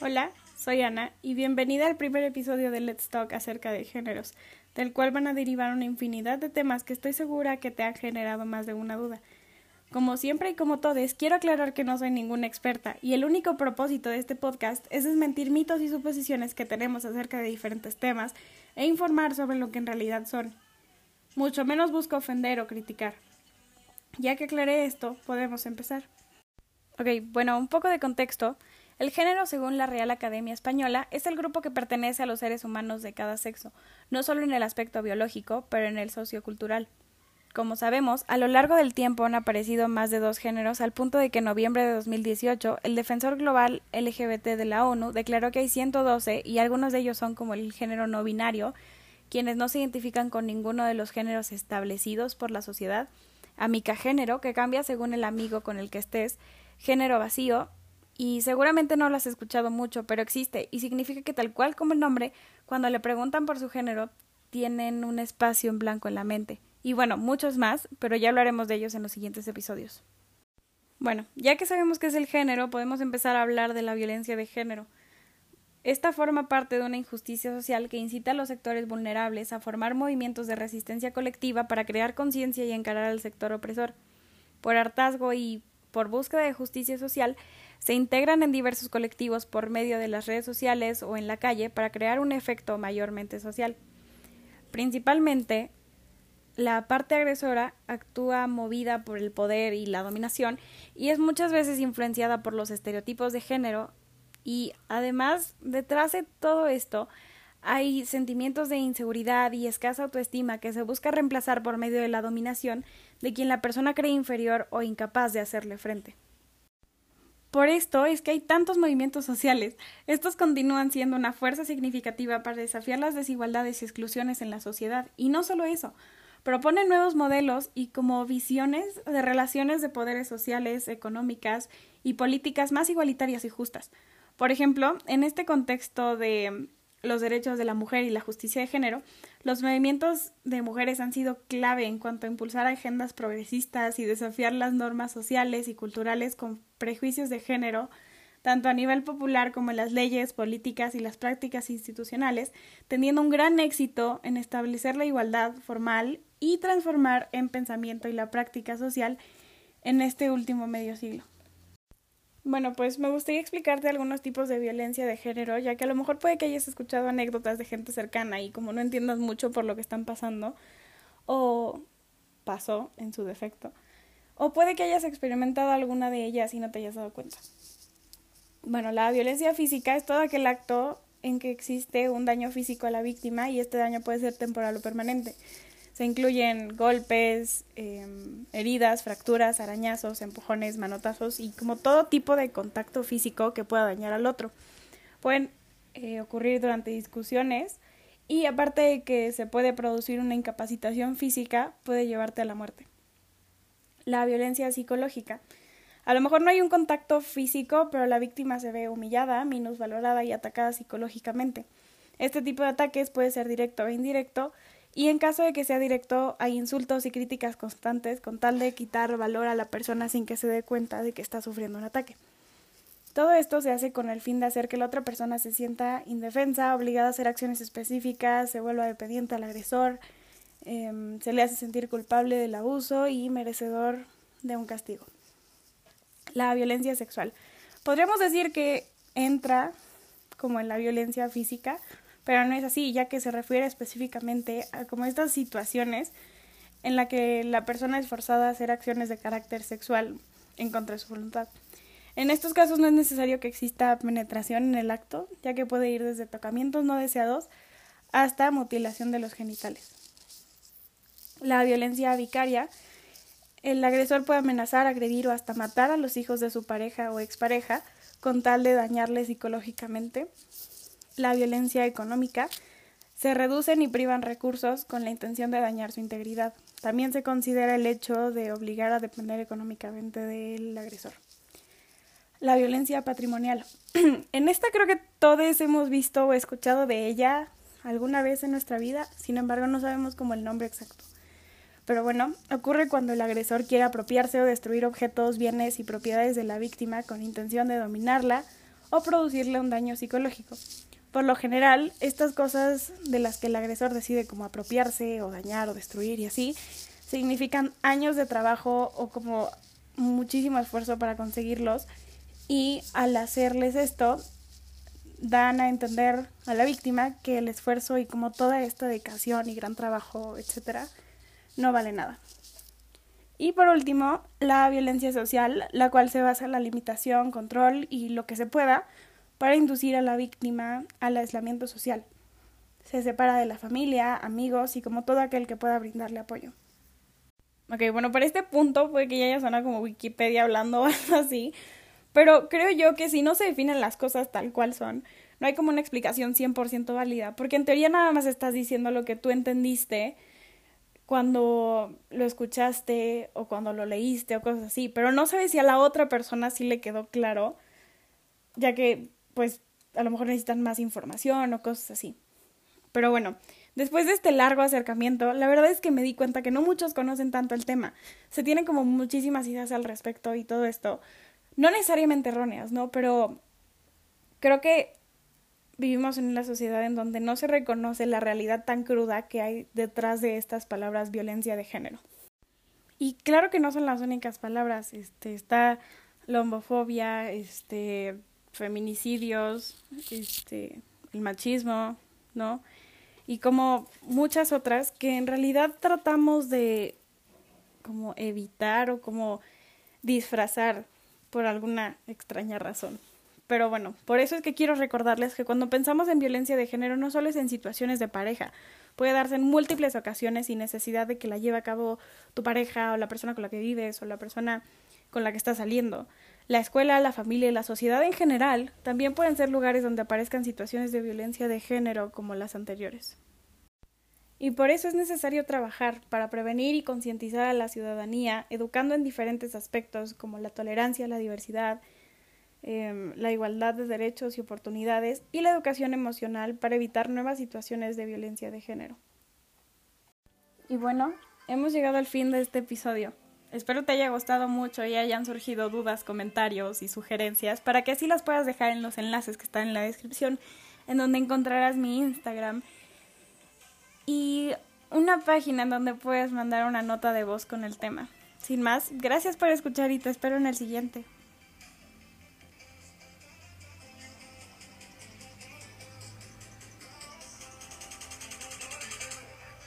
Hola, soy Ana y bienvenida al primer episodio de Let's Talk acerca de géneros, del cual van a derivar una infinidad de temas que estoy segura que te han generado más de una duda. Como siempre y como todos, quiero aclarar que no soy ninguna experta y el único propósito de este podcast es desmentir mitos y suposiciones que tenemos acerca de diferentes temas e informar sobre lo que en realidad son. Mucho menos busco ofender o criticar. Ya que aclaré esto, podemos empezar. Ok, bueno, un poco de contexto. El género, según la Real Academia Española, es el grupo que pertenece a los seres humanos de cada sexo, no solo en el aspecto biológico, pero en el sociocultural. Como sabemos, a lo largo del tiempo han aparecido más de dos géneros al punto de que en noviembre de 2018 el defensor global LGBT de la ONU declaró que hay 112 y algunos de ellos son como el género no binario, quienes no se identifican con ninguno de los géneros establecidos por la sociedad, amica género, que cambia según el amigo con el que estés, género vacío, y seguramente no lo has escuchado mucho, pero existe y significa que tal cual como el nombre, cuando le preguntan por su género, tienen un espacio en blanco en la mente y bueno, muchos más, pero ya hablaremos de ellos en los siguientes episodios. Bueno, ya que sabemos qué es el género, podemos empezar a hablar de la violencia de género. Esta forma parte de una injusticia social que incita a los sectores vulnerables a formar movimientos de resistencia colectiva para crear conciencia y encarar al sector opresor. Por hartazgo y por búsqueda de justicia social, se integran en diversos colectivos por medio de las redes sociales o en la calle para crear un efecto mayormente social. Principalmente, la parte agresora actúa movida por el poder y la dominación y es muchas veces influenciada por los estereotipos de género y además detrás de todo esto hay sentimientos de inseguridad y escasa autoestima que se busca reemplazar por medio de la dominación de quien la persona cree inferior o incapaz de hacerle frente. Por esto es que hay tantos movimientos sociales. Estos continúan siendo una fuerza significativa para desafiar las desigualdades y exclusiones en la sociedad. Y no solo eso, propone nuevos modelos y como visiones de relaciones de poderes sociales, económicas y políticas más igualitarias y justas. Por ejemplo, en este contexto de los derechos de la mujer y la justicia de género, los movimientos de mujeres han sido clave en cuanto a impulsar agendas progresistas y desafiar las normas sociales y culturales con prejuicios de género tanto a nivel popular como en las leyes, políticas y las prácticas institucionales, teniendo un gran éxito en establecer la igualdad formal y transformar en pensamiento y la práctica social en este último medio siglo. Bueno, pues me gustaría explicarte algunos tipos de violencia de género, ya que a lo mejor puede que hayas escuchado anécdotas de gente cercana y como no entiendas mucho por lo que están pasando, o pasó en su defecto, o puede que hayas experimentado alguna de ellas y no te hayas dado cuenta. Bueno, la violencia física es todo aquel acto en que existe un daño físico a la víctima y este daño puede ser temporal o permanente. Se incluyen golpes, em, heridas, fracturas, arañazos, empujones, manotazos y como todo tipo de contacto físico que pueda dañar al otro. Pueden eh, ocurrir durante discusiones y aparte de que se puede producir una incapacitación física, puede llevarte a la muerte. La violencia psicológica a lo mejor no hay un contacto físico, pero la víctima se ve humillada, minusvalorada y atacada psicológicamente. Este tipo de ataques puede ser directo o indirecto, y en caso de que sea directo, hay insultos y críticas constantes con tal de quitar valor a la persona sin que se dé cuenta de que está sufriendo un ataque. Todo esto se hace con el fin de hacer que la otra persona se sienta indefensa, obligada a hacer acciones específicas, se vuelva dependiente al agresor, em, se le hace sentir culpable del abuso y merecedor de un castigo la violencia sexual. Podríamos decir que entra como en la violencia física, pero no es así, ya que se refiere específicamente a como estas situaciones en la que la persona es forzada a hacer acciones de carácter sexual en contra de su voluntad. En estos casos no es necesario que exista penetración en el acto, ya que puede ir desde tocamientos no deseados hasta mutilación de los genitales. La violencia vicaria el agresor puede amenazar, agredir o hasta matar a los hijos de su pareja o expareja con tal de dañarles psicológicamente. La violencia económica se reducen y privan recursos con la intención de dañar su integridad. También se considera el hecho de obligar a depender económicamente del agresor. La violencia patrimonial. en esta creo que todos hemos visto o escuchado de ella alguna vez en nuestra vida, sin embargo no sabemos como el nombre exacto. Pero bueno, ocurre cuando el agresor quiere apropiarse o destruir objetos, bienes y propiedades de la víctima con intención de dominarla o producirle un daño psicológico. Por lo general, estas cosas de las que el agresor decide como apropiarse o dañar o destruir y así, significan años de trabajo o como muchísimo esfuerzo para conseguirlos y al hacerles esto dan a entender a la víctima que el esfuerzo y como toda esta dedicación y gran trabajo, etcétera, no vale nada. Y por último, la violencia social, la cual se basa en la limitación, control y lo que se pueda para inducir a la víctima al aislamiento social. Se separa de la familia, amigos y como todo aquel que pueda brindarle apoyo. Ok, bueno, para este punto puede que ya haya suena como Wikipedia hablando o algo así, pero creo yo que si no se definen las cosas tal cual son, no hay como una explicación 100% válida, porque en teoría nada más estás diciendo lo que tú entendiste cuando lo escuchaste o cuando lo leíste o cosas así, pero no sabes si a la otra persona sí le quedó claro, ya que pues a lo mejor necesitan más información o cosas así. Pero bueno, después de este largo acercamiento, la verdad es que me di cuenta que no muchos conocen tanto el tema. Se tienen como muchísimas ideas al respecto y todo esto. No necesariamente erróneas, ¿no? Pero creo que vivimos en una sociedad en donde no se reconoce la realidad tan cruda que hay detrás de estas palabras violencia de género. Y claro que no son las únicas palabras, este está la homofobia, este feminicidios, este el machismo, ¿no? Y como muchas otras que en realidad tratamos de como evitar o como disfrazar por alguna extraña razón. Pero bueno, por eso es que quiero recordarles que cuando pensamos en violencia de género no solo es en situaciones de pareja, puede darse en múltiples ocasiones sin necesidad de que la lleve a cabo tu pareja o la persona con la que vives o la persona con la que estás saliendo. La escuela, la familia y la sociedad en general también pueden ser lugares donde aparezcan situaciones de violencia de género como las anteriores. Y por eso es necesario trabajar para prevenir y concientizar a la ciudadanía, educando en diferentes aspectos como la tolerancia, la diversidad, Em, la igualdad de derechos y oportunidades y la educación emocional para evitar nuevas situaciones de violencia de género. Y bueno, hemos llegado al fin de este episodio. Espero te haya gustado mucho y hayan surgido dudas, comentarios y sugerencias para que así las puedas dejar en los enlaces que están en la descripción, en donde encontrarás mi Instagram y una página en donde puedes mandar una nota de voz con el tema. Sin más, gracias por escuchar y te espero en el siguiente.